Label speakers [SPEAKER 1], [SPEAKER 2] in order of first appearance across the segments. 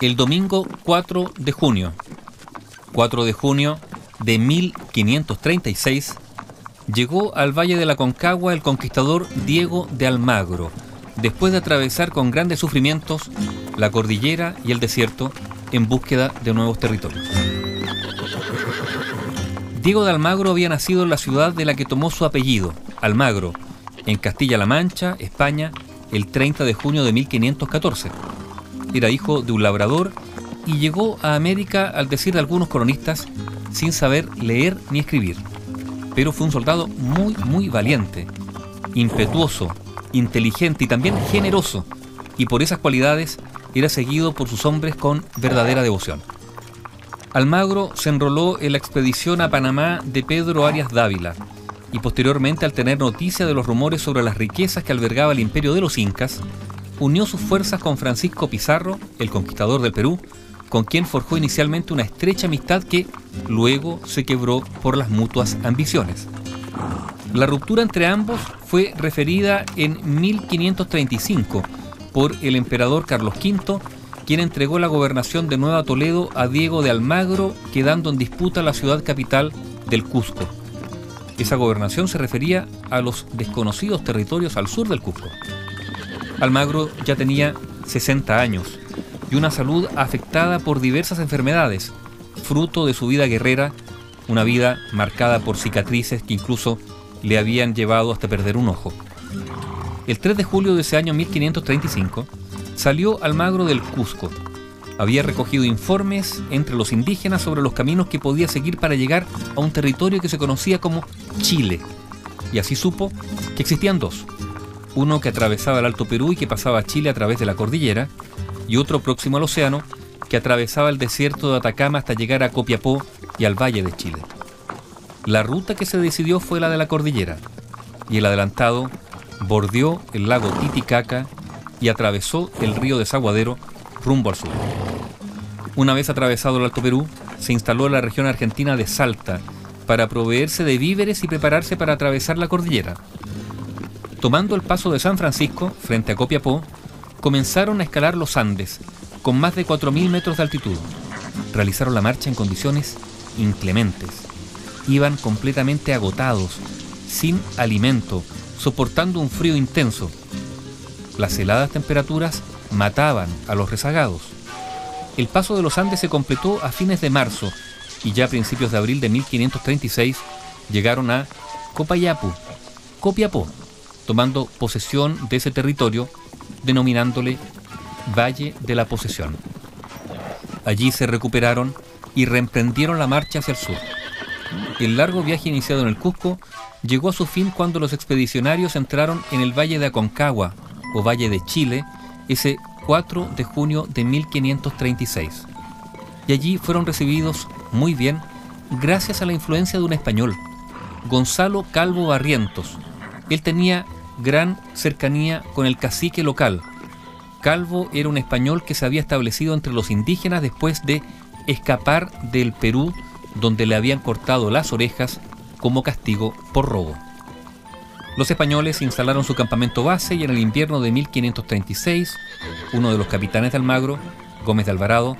[SPEAKER 1] el domingo 4 de junio. 4 de junio de 1536 llegó al Valle de la Concagua el conquistador Diego de Almagro, después de atravesar con grandes sufrimientos la cordillera y el desierto en búsqueda de nuevos territorios. Diego de Almagro había nacido en la ciudad de la que tomó su apellido, Almagro, en Castilla-La Mancha, España, el 30 de junio de 1514. Era hijo de un labrador y llegó a América, al decir de algunos colonistas, sin saber leer ni escribir. Pero fue un soldado muy, muy valiente, impetuoso, inteligente y también generoso, y por esas cualidades era seguido por sus hombres con verdadera devoción. Almagro se enroló en la expedición a Panamá de Pedro Arias Dávila, y posteriormente al tener noticia de los rumores sobre las riquezas que albergaba el imperio de los incas, unió sus fuerzas con Francisco Pizarro, el conquistador del Perú, con quien forjó inicialmente una estrecha amistad que luego se quebró por las mutuas ambiciones. La ruptura entre ambos fue referida en 1535 por el emperador Carlos V, quien entregó la gobernación de Nueva Toledo a Diego de Almagro, quedando en disputa la ciudad capital del Cusco. Esa gobernación se refería a los desconocidos territorios al sur del Cusco. Almagro ya tenía 60 años y una salud afectada por diversas enfermedades, fruto de su vida guerrera, una vida marcada por cicatrices que incluso le habían llevado hasta perder un ojo. El 3 de julio de ese año 1535 salió Almagro del Cusco había recogido informes entre los indígenas sobre los caminos que podía seguir para llegar a un territorio que se conocía como Chile. Y así supo que existían dos. Uno que atravesaba el Alto Perú y que pasaba a Chile a través de la cordillera, y otro próximo al océano que atravesaba el desierto de Atacama hasta llegar a Copiapó y al Valle de Chile. La ruta que se decidió fue la de la cordillera, y el adelantado bordeó el lago Titicaca y atravesó el río Desaguadero rumbo al sur. Una vez atravesado el Alto Perú, se instaló en la región argentina de Salta para proveerse de víveres y prepararse para atravesar la cordillera. Tomando el paso de San Francisco, frente a Copiapó, comenzaron a escalar los Andes, con más de 4.000 metros de altitud. Realizaron la marcha en condiciones inclementes. Iban completamente agotados, sin alimento, soportando un frío intenso. Las heladas temperaturas mataban a los rezagados. El paso de los Andes se completó a fines de marzo y ya a principios de abril de 1536 llegaron a Copayapu, Copiapó, tomando posesión de ese territorio, denominándole Valle de la Posesión. Allí se recuperaron y reemprendieron la marcha hacia el sur. El largo viaje iniciado en el Cusco llegó a su fin cuando los expedicionarios entraron en el Valle de Aconcagua, o Valle de Chile, ese 4 de junio de 1536. Y allí fueron recibidos muy bien gracias a la influencia de un español, Gonzalo Calvo Barrientos. Él tenía gran cercanía con el cacique local. Calvo era un español que se había establecido entre los indígenas después de escapar del Perú donde le habían cortado las orejas como castigo por robo. Los españoles instalaron su campamento base y en el invierno de 1536, uno de los capitanes de Almagro, Gómez de Alvarado,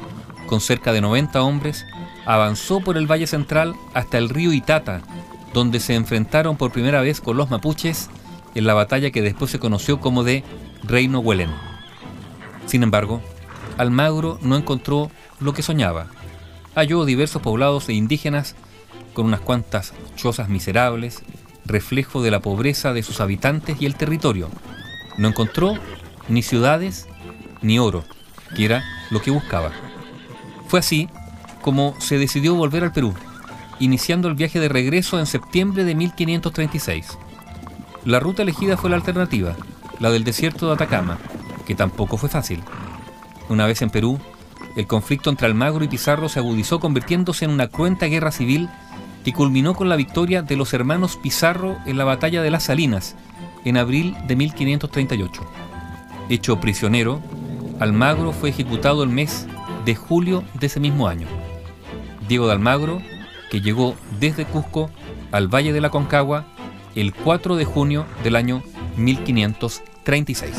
[SPEAKER 1] con cerca de 90 hombres, avanzó por el valle central hasta el río Itata, donde se enfrentaron por primera vez con los mapuches en la batalla que después se conoció como de Reino Huelén. Sin embargo, Almagro no encontró lo que soñaba. Halló diversos poblados de indígenas con unas cuantas chozas miserables, reflejo de la pobreza de sus habitantes y el territorio. No encontró ni ciudades ni oro, que era lo que buscaba. Fue así como se decidió volver al Perú, iniciando el viaje de regreso en septiembre de 1536. La ruta elegida fue la alternativa, la del desierto de Atacama, que tampoco fue fácil. Una vez en Perú, el conflicto entre Almagro y Pizarro se agudizó convirtiéndose en una cruenta guerra civil y culminó con la victoria de los hermanos Pizarro en la batalla de las Salinas en abril de 1538. Hecho prisionero, Almagro fue ejecutado el mes de julio de ese mismo año. Diego de Almagro, que llegó desde Cusco al Valle de la Concagua el 4 de junio del año 1536.